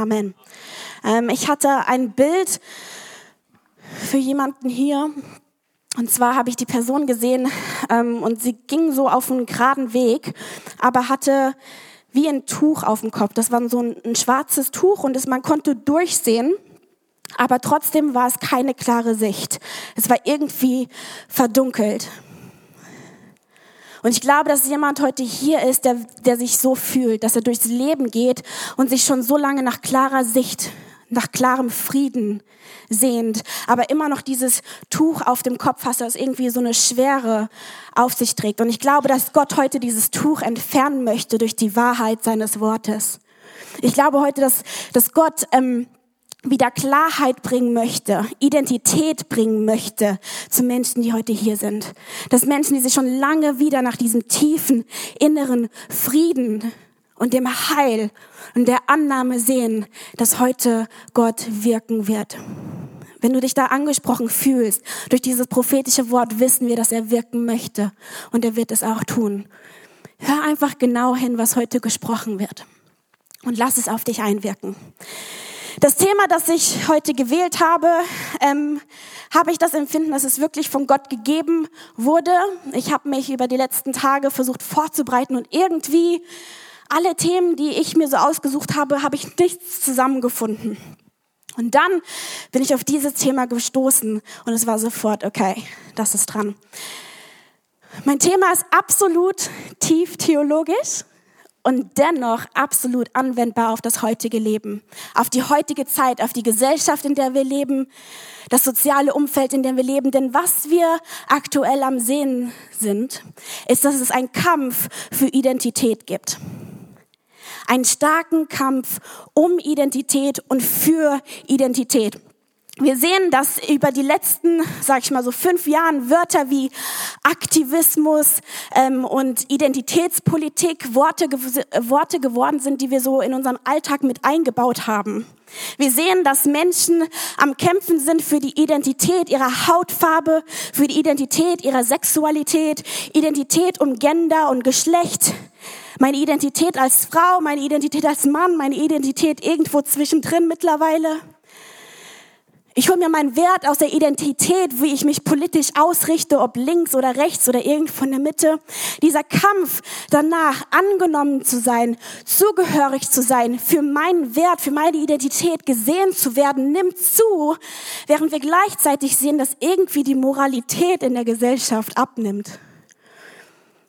Amen. Ähm, ich hatte ein Bild für jemanden hier. Und zwar habe ich die Person gesehen ähm, und sie ging so auf einen geraden Weg, aber hatte wie ein Tuch auf dem Kopf. Das war so ein, ein schwarzes Tuch und das, man konnte durchsehen, aber trotzdem war es keine klare Sicht. Es war irgendwie verdunkelt. Und ich glaube, dass jemand heute hier ist, der, der sich so fühlt, dass er durchs Leben geht und sich schon so lange nach klarer Sicht, nach klarem Frieden sehnt, aber immer noch dieses Tuch auf dem Kopf hast, das irgendwie so eine Schwere auf sich trägt. Und ich glaube, dass Gott heute dieses Tuch entfernen möchte durch die Wahrheit seines Wortes. Ich glaube heute, dass, dass Gott ähm, wieder Klarheit bringen möchte, Identität bringen möchte zu Menschen, die heute hier sind. Dass Menschen, die sich schon lange wieder nach diesem tiefen inneren Frieden und dem Heil und der Annahme sehen, dass heute Gott wirken wird. Wenn du dich da angesprochen fühlst, durch dieses prophetische Wort wissen wir, dass er wirken möchte und er wird es auch tun. Hör einfach genau hin, was heute gesprochen wird und lass es auf dich einwirken. Das Thema, das ich heute gewählt habe, ähm, habe ich das Empfinden, dass es wirklich von Gott gegeben wurde. Ich habe mich über die letzten Tage versucht vorzubereiten und irgendwie alle Themen, die ich mir so ausgesucht habe, habe ich nichts zusammengefunden. Und dann bin ich auf dieses Thema gestoßen und es war sofort, okay, das ist dran. Mein Thema ist absolut tief theologisch und dennoch absolut anwendbar auf das heutige Leben, auf die heutige Zeit, auf die Gesellschaft, in der wir leben, das soziale Umfeld, in dem wir leben. Denn was wir aktuell am Sehen sind, ist, dass es einen Kampf für Identität gibt. Einen starken Kampf um Identität und für Identität. Wir sehen, dass über die letzten, sag ich mal so fünf Jahren Wörter wie Aktivismus ähm, und Identitätspolitik Worte, Worte geworden sind, die wir so in unserem Alltag mit eingebaut haben. Wir sehen, dass Menschen am Kämpfen sind für die Identität ihrer Hautfarbe, für die Identität ihrer Sexualität, Identität um Gender und Geschlecht, meine Identität als Frau, meine Identität als Mann, meine Identität irgendwo zwischendrin mittlerweile. Ich hole mir meinen Wert aus der Identität, wie ich mich politisch ausrichte, ob links oder rechts oder irgendwo in der Mitte. Dieser Kampf danach, angenommen zu sein, zugehörig zu sein, für meinen Wert, für meine Identität gesehen zu werden, nimmt zu, während wir gleichzeitig sehen, dass irgendwie die Moralität in der Gesellschaft abnimmt.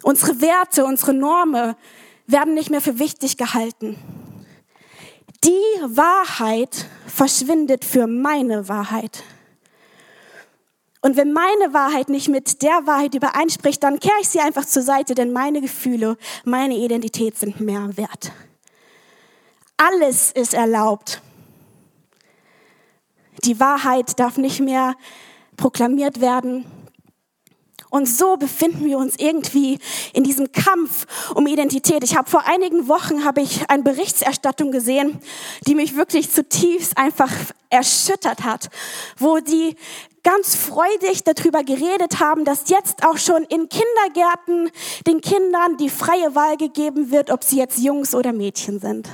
Unsere Werte, unsere Normen werden nicht mehr für wichtig gehalten. Die Wahrheit verschwindet für meine Wahrheit. Und wenn meine Wahrheit nicht mit der Wahrheit übereinspricht, dann kehre ich sie einfach zur Seite, denn meine Gefühle, meine Identität sind mehr wert. Alles ist erlaubt. Die Wahrheit darf nicht mehr proklamiert werden. Und so befinden wir uns irgendwie in diesem Kampf um Identität. Ich habe vor einigen Wochen habe ich eine Berichterstattung gesehen, die mich wirklich zutiefst einfach erschüttert hat, wo die ganz freudig darüber geredet haben, dass jetzt auch schon in Kindergärten den Kindern die freie Wahl gegeben wird, ob sie jetzt Jungs oder Mädchen sind.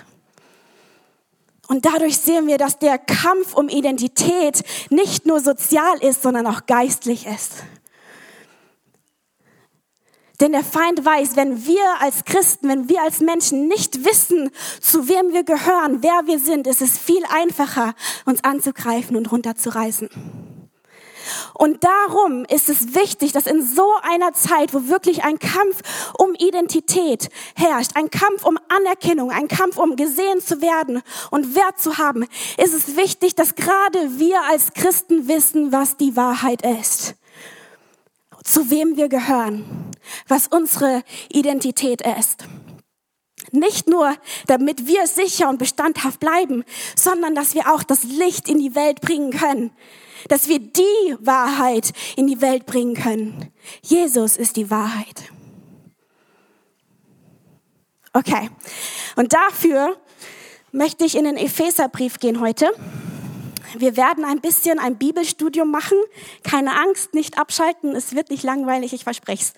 Und dadurch sehen wir, dass der Kampf um Identität nicht nur sozial ist, sondern auch geistlich ist. Denn der Feind weiß, wenn wir als Christen, wenn wir als Menschen nicht wissen, zu wem wir gehören, wer wir sind, ist es viel einfacher, uns anzugreifen und runterzureißen. Und darum ist es wichtig, dass in so einer Zeit, wo wirklich ein Kampf um Identität herrscht, ein Kampf um Anerkennung, ein Kampf um gesehen zu werden und Wert zu haben, ist es wichtig, dass gerade wir als Christen wissen, was die Wahrheit ist zu wem wir gehören, was unsere Identität ist. Nicht nur, damit wir sicher und bestandhaft bleiben, sondern dass wir auch das Licht in die Welt bringen können, dass wir die Wahrheit in die Welt bringen können. Jesus ist die Wahrheit. Okay, und dafür möchte ich in den Epheserbrief gehen heute. Wir werden ein bisschen ein Bibelstudium machen. Keine Angst, nicht abschalten. Es wird nicht langweilig, ich verspreche es.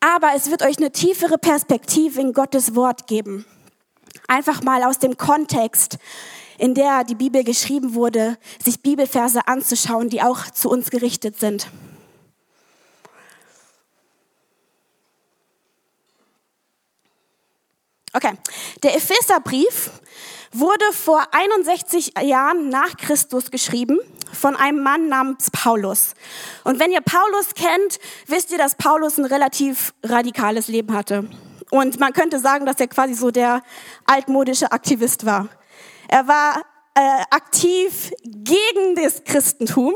Aber es wird euch eine tiefere Perspektive in Gottes Wort geben. einfach mal aus dem Kontext, in der die Bibel geschrieben wurde, sich Bibelverse anzuschauen, die auch zu uns gerichtet sind. Okay, der Epheserbrief wurde vor 61 Jahren nach Christus geschrieben von einem Mann namens Paulus. Und wenn ihr Paulus kennt, wisst ihr, dass Paulus ein relativ radikales Leben hatte. Und man könnte sagen, dass er quasi so der altmodische Aktivist war. Er war äh, aktiv gegen das Christentum.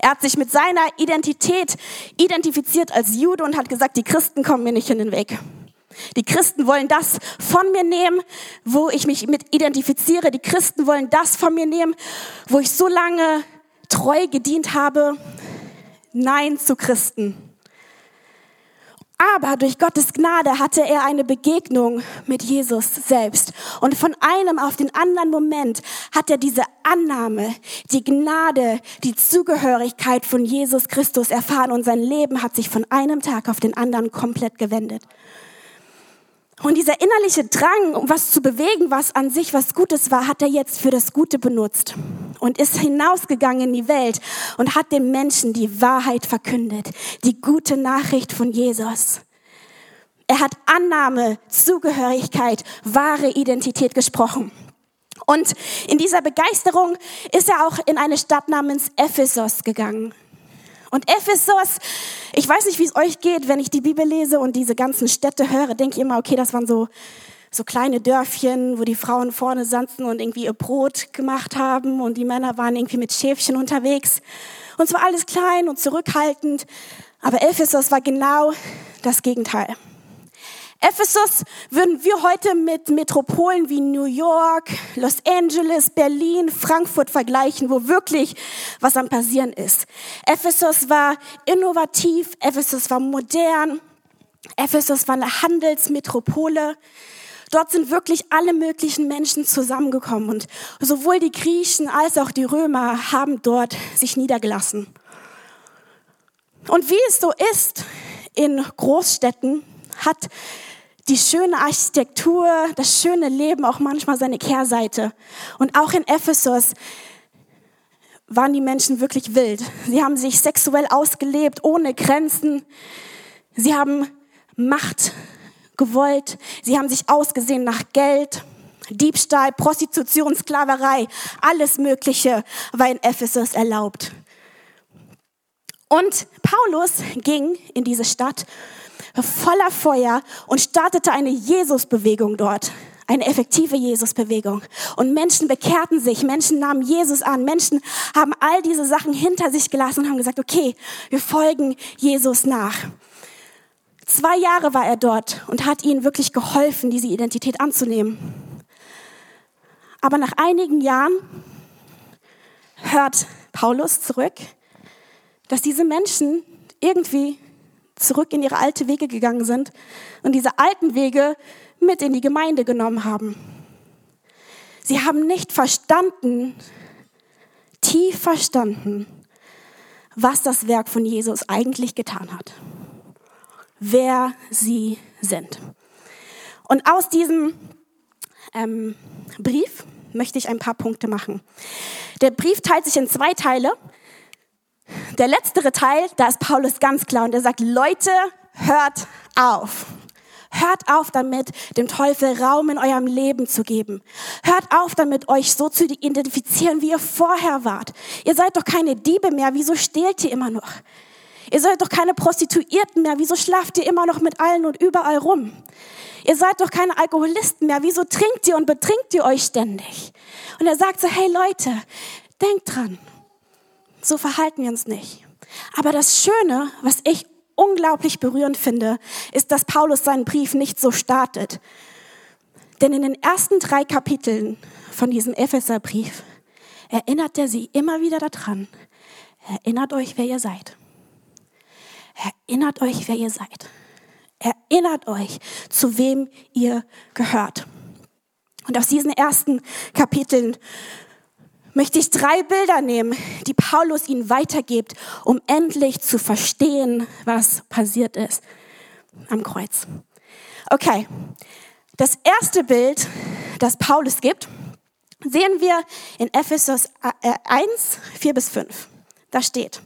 Er hat sich mit seiner Identität identifiziert als Jude und hat gesagt, die Christen kommen mir nicht in den Weg. Die Christen wollen das von mir nehmen, wo ich mich mit identifiziere. Die Christen wollen das von mir nehmen, wo ich so lange treu gedient habe. Nein zu Christen. Aber durch Gottes Gnade hatte er eine Begegnung mit Jesus selbst. Und von einem auf den anderen Moment hat er diese Annahme, die Gnade, die Zugehörigkeit von Jesus Christus erfahren und sein Leben hat sich von einem Tag auf den anderen komplett gewendet. Und dieser innerliche Drang, um was zu bewegen, was an sich was Gutes war, hat er jetzt für das Gute benutzt und ist hinausgegangen in die Welt und hat den Menschen die Wahrheit verkündet, die gute Nachricht von Jesus. Er hat Annahme, Zugehörigkeit, wahre Identität gesprochen. Und in dieser Begeisterung ist er auch in eine Stadt namens Ephesus gegangen. Und Ephesus, ich weiß nicht, wie es euch geht, wenn ich die Bibel lese und diese ganzen Städte höre, denke ich immer, okay, das waren so, so kleine Dörfchen, wo die Frauen vorne saßen und irgendwie ihr Brot gemacht haben und die Männer waren irgendwie mit Schäfchen unterwegs. Und es war alles klein und zurückhaltend. Aber Ephesus war genau das Gegenteil. Ephesus würden wir heute mit Metropolen wie New York, Los Angeles, Berlin, Frankfurt vergleichen, wo wirklich was am passieren ist. Ephesus war innovativ, Ephesus war modern, Ephesus war eine Handelsmetropole. Dort sind wirklich alle möglichen Menschen zusammengekommen und sowohl die Griechen als auch die Römer haben dort sich niedergelassen. Und wie es so ist in Großstädten, hat die schöne Architektur, das schöne Leben auch manchmal seine Kehrseite. Und auch in Ephesus waren die Menschen wirklich wild. Sie haben sich sexuell ausgelebt, ohne Grenzen. Sie haben Macht gewollt. Sie haben sich ausgesehen nach Geld, Diebstahl, Prostitution, Sklaverei. Alles Mögliche war in Ephesus erlaubt. Und Paulus ging in diese Stadt voller Feuer und startete eine Jesusbewegung dort. Eine effektive Jesusbewegung. Und Menschen bekehrten sich, Menschen nahmen Jesus an, Menschen haben all diese Sachen hinter sich gelassen und haben gesagt, okay, wir folgen Jesus nach. Zwei Jahre war er dort und hat ihnen wirklich geholfen, diese Identität anzunehmen. Aber nach einigen Jahren hört Paulus zurück, dass diese Menschen irgendwie zurück in ihre alte Wege gegangen sind und diese alten Wege mit in die Gemeinde genommen haben. Sie haben nicht verstanden, tief verstanden, was das Werk von Jesus eigentlich getan hat. Wer sie sind. Und aus diesem ähm, Brief möchte ich ein paar Punkte machen. Der Brief teilt sich in zwei Teile. Der letztere Teil, da ist Paulus ganz klar und er sagt, Leute, hört auf. Hört auf damit, dem Teufel Raum in eurem Leben zu geben. Hört auf damit, euch so zu identifizieren, wie ihr vorher wart. Ihr seid doch keine Diebe mehr, wieso stehlt ihr immer noch? Ihr seid doch keine Prostituierten mehr, wieso schlaft ihr immer noch mit allen und überall rum? Ihr seid doch keine Alkoholisten mehr, wieso trinkt ihr und betrinkt ihr euch ständig? Und er sagt so, hey Leute, denkt dran, so verhalten wir uns nicht. Aber das Schöne, was ich unglaublich berührend finde, ist, dass Paulus seinen Brief nicht so startet. Denn in den ersten drei Kapiteln von diesem Epheserbrief erinnert er sie immer wieder daran. Erinnert euch, wer ihr seid. Erinnert euch, wer ihr seid. Erinnert euch, zu wem ihr gehört. Und aus diesen ersten Kapiteln möchte ich drei Bilder nehmen, die Paulus ihnen weitergibt, um endlich zu verstehen, was passiert ist am Kreuz. Okay, Das erste Bild, das Paulus gibt, sehen wir in Ephesus 1, 4 bis 5. Da steht,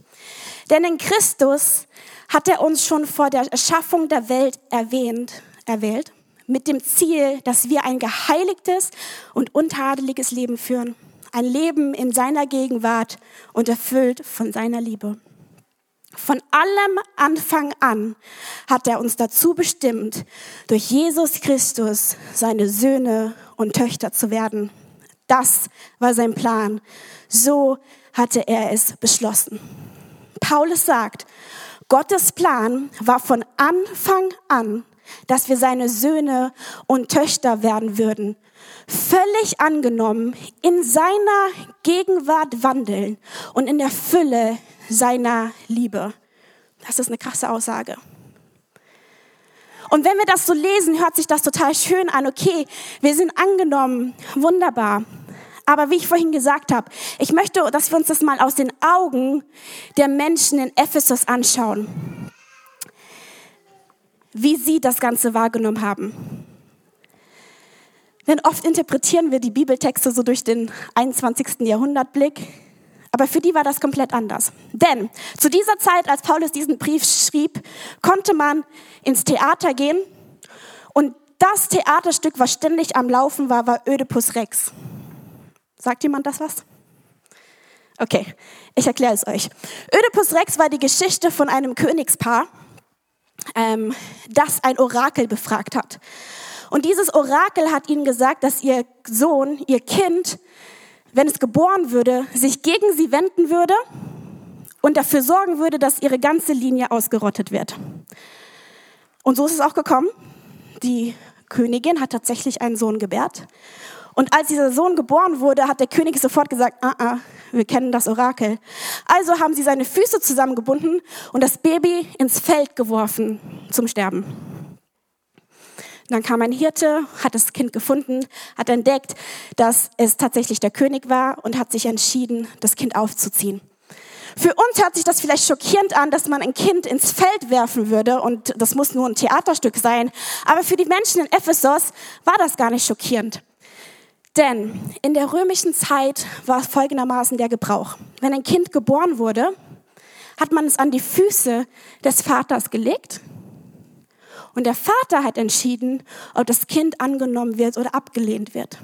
denn in Christus hat er uns schon vor der Erschaffung der Welt erwähnt, erwählt, mit dem Ziel, dass wir ein geheiligtes und untadeliges Leben führen. Ein Leben in seiner Gegenwart und erfüllt von seiner Liebe. Von allem Anfang an hat er uns dazu bestimmt, durch Jesus Christus seine Söhne und Töchter zu werden. Das war sein Plan. So hatte er es beschlossen. Paulus sagt, Gottes Plan war von Anfang an dass wir seine Söhne und Töchter werden würden. Völlig angenommen, in seiner Gegenwart wandeln und in der Fülle seiner Liebe. Das ist eine krasse Aussage. Und wenn wir das so lesen, hört sich das total schön an. Okay, wir sind angenommen, wunderbar. Aber wie ich vorhin gesagt habe, ich möchte, dass wir uns das mal aus den Augen der Menschen in Ephesus anschauen wie sie das Ganze wahrgenommen haben. Denn oft interpretieren wir die Bibeltexte so durch den 21. Jahrhundertblick, aber für die war das komplett anders. Denn zu dieser Zeit, als Paulus diesen Brief schrieb, konnte man ins Theater gehen und das Theaterstück, was ständig am Laufen war, war Ödipus Rex. Sagt jemand das was? Okay, ich erkläre es euch. Ödipus Rex war die Geschichte von einem Königspaar, ähm, das ein Orakel befragt hat. Und dieses Orakel hat ihnen gesagt, dass ihr Sohn, ihr Kind, wenn es geboren würde, sich gegen sie wenden würde und dafür sorgen würde, dass ihre ganze Linie ausgerottet wird. Und so ist es auch gekommen. Die Königin hat tatsächlich einen Sohn gebärt. Und als dieser Sohn geboren wurde, hat der König sofort gesagt, ah, ah, wir kennen das Orakel. Also haben sie seine Füße zusammengebunden und das Baby ins Feld geworfen zum Sterben. Dann kam ein Hirte, hat das Kind gefunden, hat entdeckt, dass es tatsächlich der König war und hat sich entschieden, das Kind aufzuziehen. Für uns hört sich das vielleicht schockierend an, dass man ein Kind ins Feld werfen würde und das muss nur ein Theaterstück sein. Aber für die Menschen in Ephesus war das gar nicht schockierend. Denn in der römischen Zeit war folgendermaßen der Gebrauch. Wenn ein Kind geboren wurde, hat man es an die Füße des Vaters gelegt und der Vater hat entschieden, ob das Kind angenommen wird oder abgelehnt wird.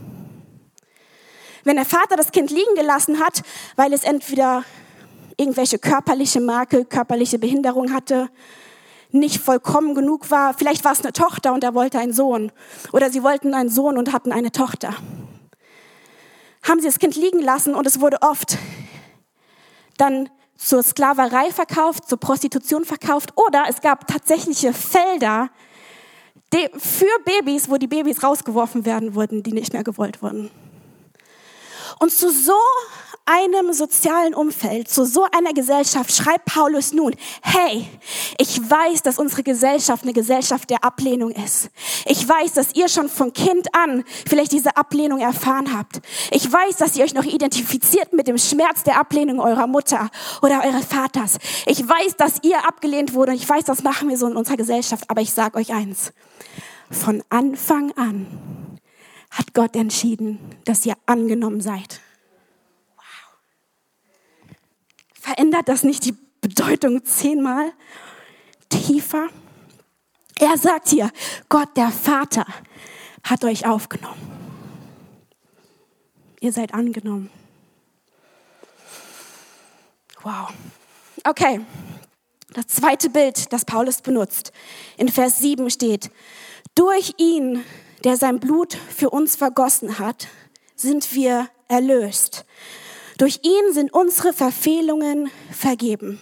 Wenn der Vater das Kind liegen gelassen hat, weil es entweder irgendwelche körperliche Makel, körperliche Behinderung hatte, nicht vollkommen genug war, vielleicht war es eine Tochter und er wollte einen Sohn oder sie wollten einen Sohn und hatten eine Tochter haben sie das Kind liegen lassen und es wurde oft dann zur Sklaverei verkauft, zur Prostitution verkauft oder es gab tatsächliche Felder für Babys, wo die Babys rausgeworfen werden wurden, die nicht mehr gewollt wurden. Und zu so einem sozialen Umfeld, zu so einer Gesellschaft schreibt Paulus nun, hey, ich weiß, dass unsere Gesellschaft eine Gesellschaft der Ablehnung ist. Ich weiß, dass ihr schon von Kind an vielleicht diese Ablehnung erfahren habt. Ich weiß, dass ihr euch noch identifiziert mit dem Schmerz der Ablehnung eurer Mutter oder eures Vaters. Ich weiß, dass ihr abgelehnt wurde und ich weiß, das machen wir so in unserer Gesellschaft. Aber ich sage euch eins, von Anfang an hat Gott entschieden, dass ihr angenommen seid. Verändert das nicht die Bedeutung zehnmal tiefer? Er sagt hier, Gott der Vater hat euch aufgenommen. Ihr seid angenommen. Wow. Okay. Das zweite Bild, das Paulus benutzt, in Vers 7 steht, durch ihn, der sein Blut für uns vergossen hat, sind wir erlöst durch ihn sind unsere Verfehlungen vergeben.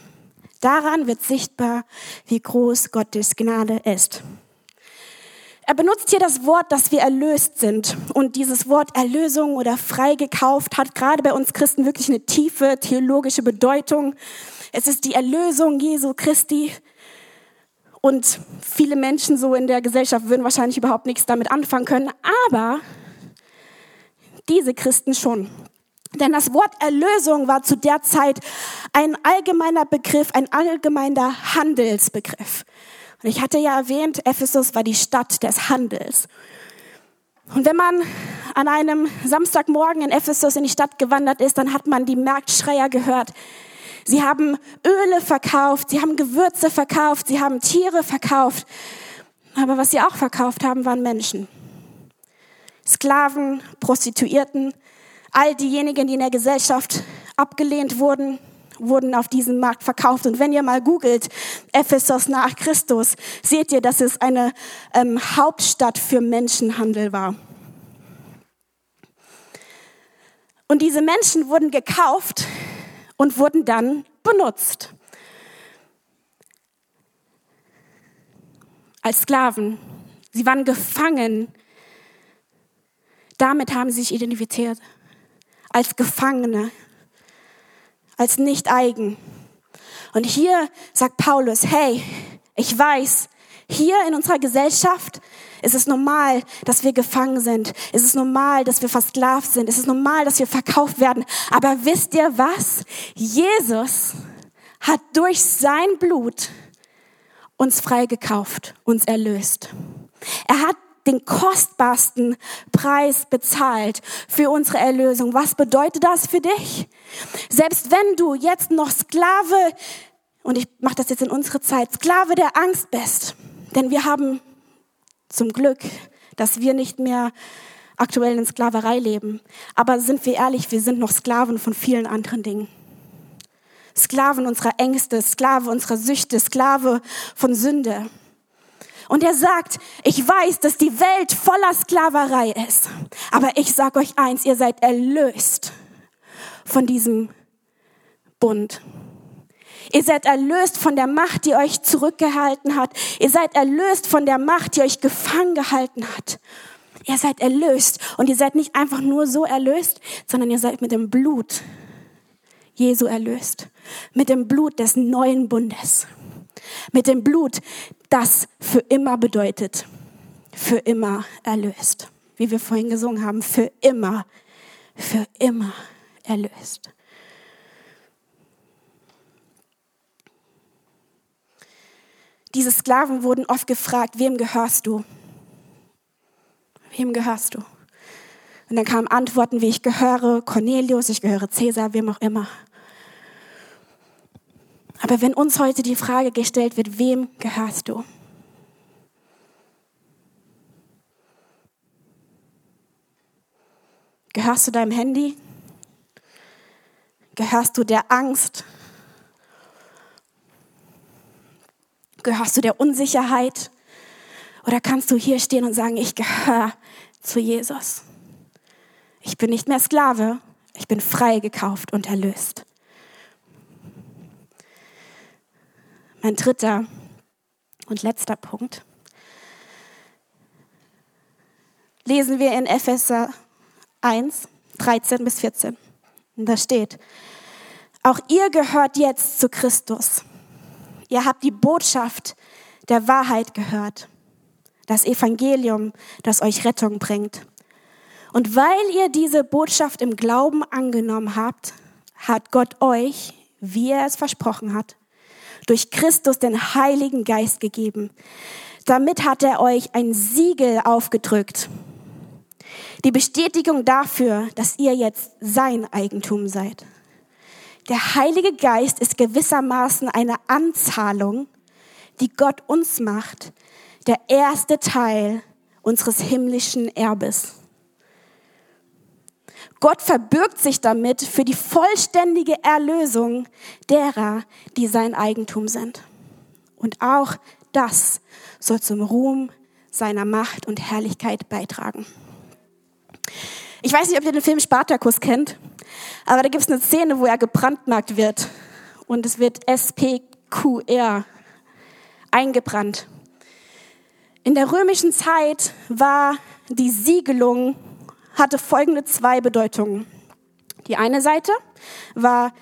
Daran wird sichtbar, wie groß Gottes Gnade ist. Er benutzt hier das Wort, dass wir erlöst sind. Und dieses Wort Erlösung oder freigekauft hat gerade bei uns Christen wirklich eine tiefe theologische Bedeutung. Es ist die Erlösung Jesu Christi. Und viele Menschen so in der Gesellschaft würden wahrscheinlich überhaupt nichts damit anfangen können. Aber diese Christen schon. Denn das Wort Erlösung war zu der Zeit ein allgemeiner Begriff, ein allgemeiner Handelsbegriff. Und ich hatte ja erwähnt, Ephesus war die Stadt des Handels. Und wenn man an einem Samstagmorgen in Ephesus in die Stadt gewandert ist, dann hat man die Marktschreier gehört. Sie haben Öle verkauft, sie haben Gewürze verkauft, sie haben Tiere verkauft. Aber was sie auch verkauft haben, waren Menschen. Sklaven, Prostituierten, all diejenigen, die in der Gesellschaft abgelehnt wurden, wurden auf diesem Markt verkauft. Und wenn ihr mal googelt, Ephesus nach Christus, seht ihr, dass es eine ähm, Hauptstadt für Menschenhandel war. Und diese Menschen wurden gekauft und wurden dann benutzt. Als Sklaven. Sie waren gefangen. Damit haben sie sich identifiziert. Als Gefangene. Als nicht eigen. Und hier sagt Paulus, hey, ich weiß, hier in unserer Gesellschaft ist es normal, dass wir gefangen sind. Es ist normal, dass wir versklavt sind. Es ist normal, dass wir verkauft werden. Aber wisst ihr was? Jesus hat durch sein Blut uns freigekauft, uns erlöst. Er hat den kostbarsten Preis bezahlt für unsere Erlösung. Was bedeutet das für dich? Selbst wenn du jetzt noch Sklave, und ich mache das jetzt in unsere Zeit, Sklave der Angst bist, denn wir haben zum Glück, dass wir nicht mehr aktuell in Sklaverei leben. Aber sind wir ehrlich, wir sind noch Sklaven von vielen anderen Dingen. Sklaven unserer Ängste, Sklave unserer Süchte, Sklave von Sünde. Und er sagt, ich weiß, dass die Welt voller Sklaverei ist. Aber ich sage euch eins, ihr seid erlöst von diesem Bund. Ihr seid erlöst von der Macht, die euch zurückgehalten hat. Ihr seid erlöst von der Macht, die euch gefangen gehalten hat. Ihr seid erlöst. Und ihr seid nicht einfach nur so erlöst, sondern ihr seid mit dem Blut Jesu erlöst. Mit dem Blut des neuen Bundes. Mit dem Blut, das für immer bedeutet. Für immer erlöst. Wie wir vorhin gesungen haben, für immer, für immer erlöst. Diese Sklaven wurden oft gefragt, wem gehörst du? Wem gehörst du? Und dann kamen Antworten wie, ich gehöre Cornelius, ich gehöre Cäsar, wem auch immer. Aber wenn uns heute die Frage gestellt wird, wem gehörst du? Gehörst du deinem Handy? Gehörst du der Angst? Gehörst du der Unsicherheit? Oder kannst du hier stehen und sagen, ich gehöre zu Jesus? Ich bin nicht mehr Sklave, ich bin frei gekauft und erlöst. Mein dritter und letzter Punkt. Lesen wir in Epheser 1, 13 bis 14. Und da steht, auch ihr gehört jetzt zu Christus Ihr habt die Botschaft der Wahrheit gehört, das Evangelium, das euch Rettung bringt. Und weil ihr diese Botschaft im Glauben angenommen habt, hat Gott euch, wie er es versprochen hat, durch Christus den Heiligen Geist gegeben. Damit hat er euch ein Siegel aufgedrückt. Die Bestätigung dafür, dass ihr jetzt sein Eigentum seid. Der Heilige Geist ist gewissermaßen eine Anzahlung, die Gott uns macht, der erste Teil unseres himmlischen Erbes. Gott verbürgt sich damit für die vollständige Erlösung derer, die sein Eigentum sind. Und auch das soll zum Ruhm seiner Macht und Herrlichkeit beitragen. Ich weiß nicht, ob ihr den Film Spartacus kennt. Aber da gibt es eine Szene, wo er gebrandmarkt wird. Und es wird SPQR eingebrannt. In der römischen Zeit war die Siegelung, hatte folgende zwei Bedeutungen. Die eine Seite war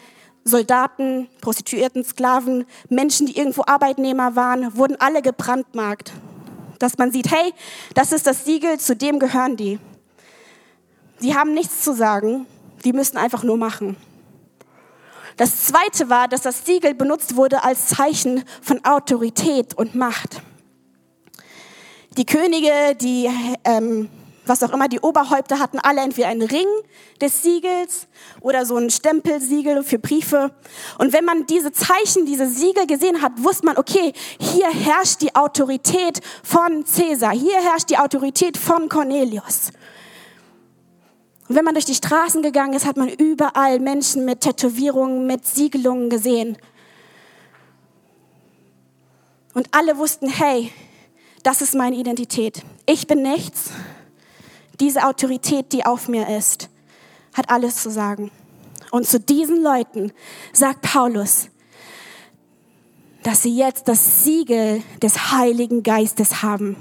Soldaten, Prostituierten, Sklaven, Menschen, die irgendwo Arbeitnehmer waren, wurden alle gebrandmarkt. Dass man sieht, hey, das ist das Siegel, zu dem gehören die. Sie haben nichts zu sagen, die müssen einfach nur machen. Das zweite war, dass das Siegel benutzt wurde als Zeichen von Autorität und Macht. Die Könige, die ähm, was auch immer, die Oberhäupter hatten alle entweder einen Ring des Siegels oder so ein Stempelsiegel für Briefe. Und wenn man diese Zeichen, diese Siegel gesehen hat, wusste man, okay, hier herrscht die Autorität von Cäsar, hier herrscht die Autorität von Cornelius. Und wenn man durch die Straßen gegangen ist, hat man überall Menschen mit Tätowierungen, mit Siegelungen gesehen. Und alle wussten, hey, das ist meine Identität. Ich bin nichts. Diese Autorität, die auf mir ist, hat alles zu sagen. Und zu diesen Leuten sagt Paulus, dass sie jetzt das Siegel des Heiligen Geistes haben.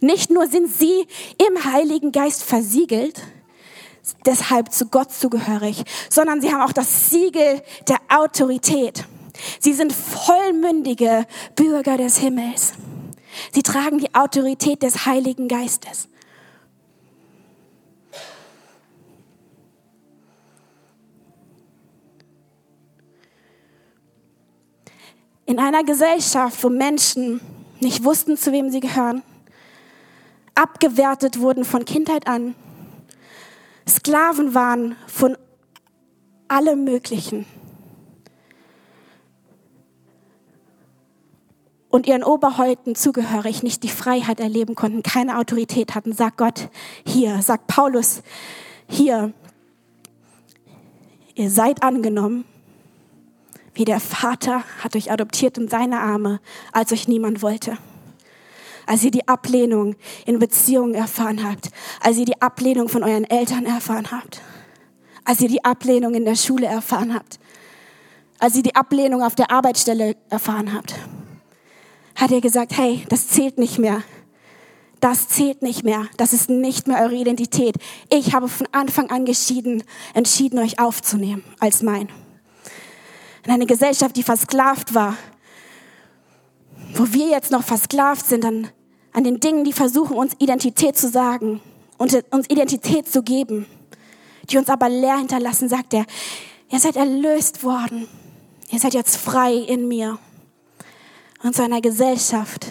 Nicht nur sind sie im Heiligen Geist versiegelt, deshalb zu Gott zugehörig, sondern sie haben auch das Siegel der Autorität. Sie sind vollmündige Bürger des Himmels. Sie tragen die Autorität des Heiligen Geistes. In einer Gesellschaft, wo Menschen nicht wussten, zu wem sie gehören, abgewertet wurden von Kindheit an, Sklaven waren von allem Möglichen. Und ihren Oberhäuten zugehörig nicht die Freiheit erleben konnten, keine Autorität hatten, sagt Gott hier, sagt Paulus hier, ihr seid angenommen, wie der Vater hat euch adoptiert in seine Arme, als euch niemand wollte als ihr die Ablehnung in Beziehungen erfahren habt, als ihr die Ablehnung von euren Eltern erfahren habt, als ihr die Ablehnung in der Schule erfahren habt, als ihr die Ablehnung auf der Arbeitsstelle erfahren habt, hat er gesagt, hey, das zählt nicht mehr. Das zählt nicht mehr. Das ist nicht mehr eure Identität. Ich habe von Anfang an geschieden, entschieden, euch aufzunehmen als mein. In eine Gesellschaft, die versklavt war, wo wir jetzt noch versklavt sind, dann an den Dingen, die versuchen, uns Identität zu sagen und uns Identität zu geben, die uns aber leer hinterlassen, sagt er, ihr seid erlöst worden. Ihr seid jetzt frei in mir. Und zu einer Gesellschaft,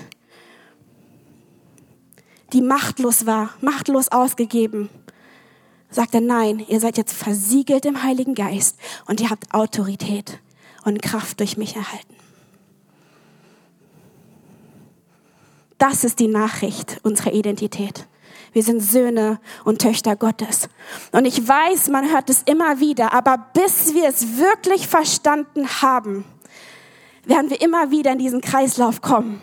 die machtlos war, machtlos ausgegeben, sagt er, nein, ihr seid jetzt versiegelt im Heiligen Geist und ihr habt Autorität und Kraft durch mich erhalten. Das ist die Nachricht unserer Identität. Wir sind Söhne und Töchter Gottes. Und ich weiß, man hört es immer wieder, aber bis wir es wirklich verstanden haben, werden wir immer wieder in diesen Kreislauf kommen.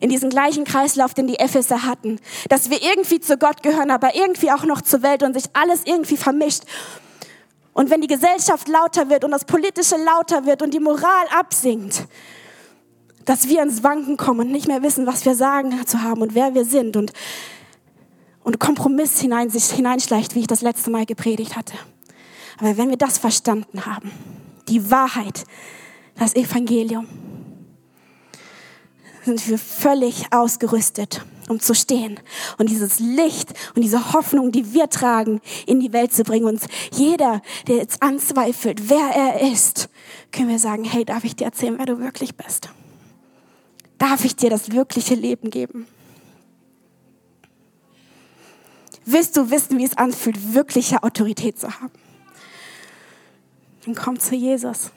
In diesen gleichen Kreislauf, den die Epheser hatten. Dass wir irgendwie zu Gott gehören, aber irgendwie auch noch zur Welt und sich alles irgendwie vermischt. Und wenn die Gesellschaft lauter wird und das Politische lauter wird und die Moral absinkt, dass wir ins Wanken kommen und nicht mehr wissen, was wir sagen zu haben und wer wir sind und, und Kompromiss hinein, sich hineinschleicht, wie ich das letzte Mal gepredigt hatte. Aber wenn wir das verstanden haben, die Wahrheit, das Evangelium, sind wir völlig ausgerüstet, um zu stehen und dieses Licht und diese Hoffnung, die wir tragen, in die Welt zu bringen. Und jeder, der jetzt anzweifelt, wer er ist, können wir sagen, hey, darf ich dir erzählen, wer du wirklich bist? Darf ich dir das wirkliche Leben geben. Willst du wissen, wie es anfühlt, wirkliche Autorität zu haben? Dann komm zu Jesus.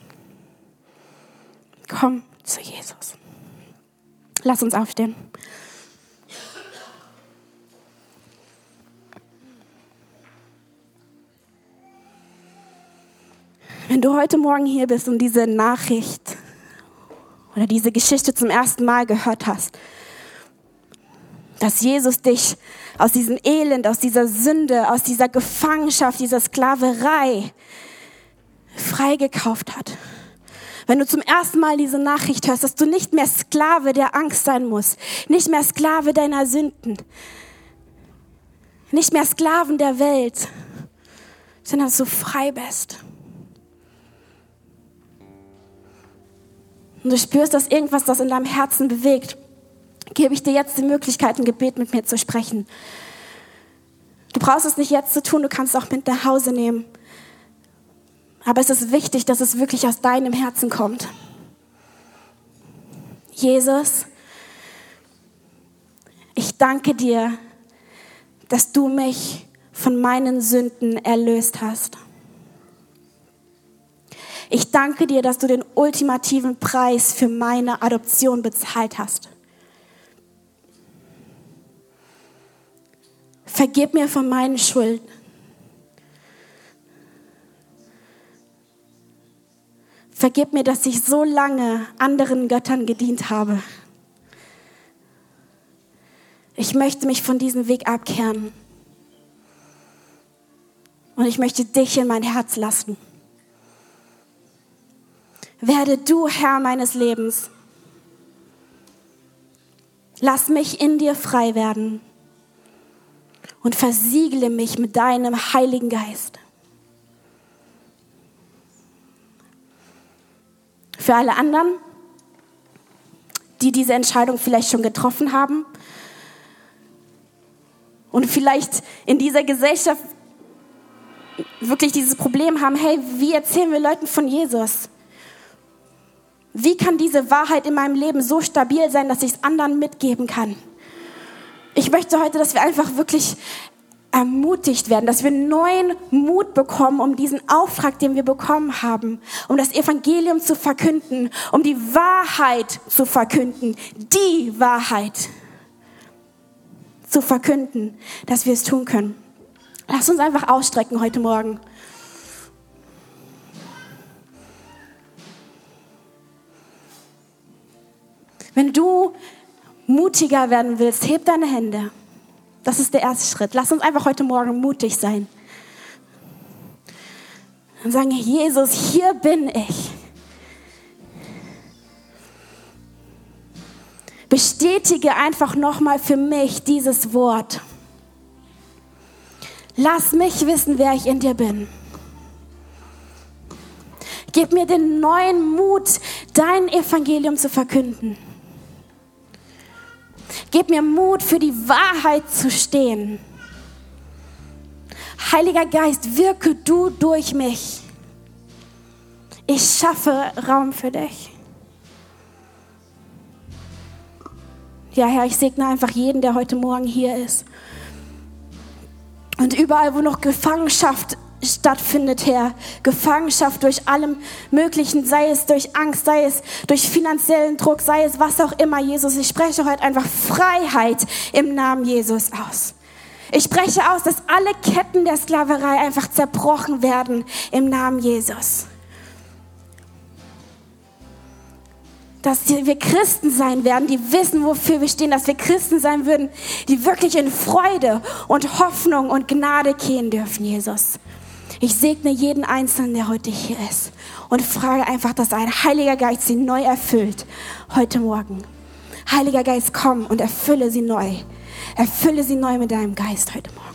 Komm zu Jesus. Lass uns aufstehen. Wenn du heute Morgen hier bist und diese Nachricht oder diese Geschichte zum ersten Mal gehört hast, dass Jesus dich aus diesem Elend, aus dieser Sünde, aus dieser Gefangenschaft, dieser Sklaverei freigekauft hat. Wenn du zum ersten Mal diese Nachricht hörst, dass du nicht mehr Sklave der Angst sein musst, nicht mehr Sklave deiner Sünden, nicht mehr Sklaven der Welt, sondern dass du frei bist. Und du spürst, dass irgendwas das in deinem Herzen bewegt, gebe ich dir jetzt die Möglichkeit, ein Gebet mit mir zu sprechen. Du brauchst es nicht jetzt zu tun, du kannst es auch mit nach Hause nehmen. Aber es ist wichtig, dass es wirklich aus deinem Herzen kommt. Jesus, ich danke dir, dass du mich von meinen Sünden erlöst hast. Ich danke dir, dass du den ultimativen Preis für meine Adoption bezahlt hast. Vergib mir von meinen Schulden. Vergib mir, dass ich so lange anderen Göttern gedient habe. Ich möchte mich von diesem Weg abkehren. Und ich möchte dich in mein Herz lassen. Werde du Herr meines Lebens. Lass mich in dir frei werden und versiegle mich mit deinem Heiligen Geist. Für alle anderen, die diese Entscheidung vielleicht schon getroffen haben und vielleicht in dieser Gesellschaft wirklich dieses Problem haben, hey, wie erzählen wir Leuten von Jesus? Wie kann diese Wahrheit in meinem Leben so stabil sein, dass ich es anderen mitgeben kann? Ich möchte heute, dass wir einfach wirklich ermutigt werden, dass wir neuen Mut bekommen, um diesen Auftrag, den wir bekommen haben, um das Evangelium zu verkünden, um die Wahrheit zu verkünden, die Wahrheit zu verkünden, dass wir es tun können. Lass uns einfach ausstrecken heute Morgen. Wenn du mutiger werden willst, heb deine Hände. Das ist der erste Schritt. Lass uns einfach heute Morgen mutig sein. Und sagen, Jesus, hier bin ich. Bestätige einfach nochmal für mich dieses Wort. Lass mich wissen, wer ich in dir bin. Gib mir den neuen Mut, dein Evangelium zu verkünden. Gib mir Mut, für die Wahrheit zu stehen. Heiliger Geist, wirke du durch mich. Ich schaffe Raum für dich. Ja, Herr, ich segne einfach jeden, der heute Morgen hier ist. Und überall, wo noch Gefangenschaft stattfindet, Herr. Gefangenschaft durch allem Möglichen, sei es durch Angst, sei es durch finanziellen Druck, sei es was auch immer, Jesus. Ich spreche heute einfach Freiheit im Namen Jesus aus. Ich spreche aus, dass alle Ketten der Sklaverei einfach zerbrochen werden im Namen Jesus. dass wir Christen sein werden, die wissen, wofür wir stehen, dass wir Christen sein würden, die wirklich in Freude und Hoffnung und Gnade gehen dürfen, Jesus. Ich segne jeden Einzelnen, der heute hier ist und frage einfach, dass ein Heiliger Geist sie neu erfüllt heute Morgen. Heiliger Geist, komm und erfülle sie neu. Erfülle sie neu mit deinem Geist heute Morgen.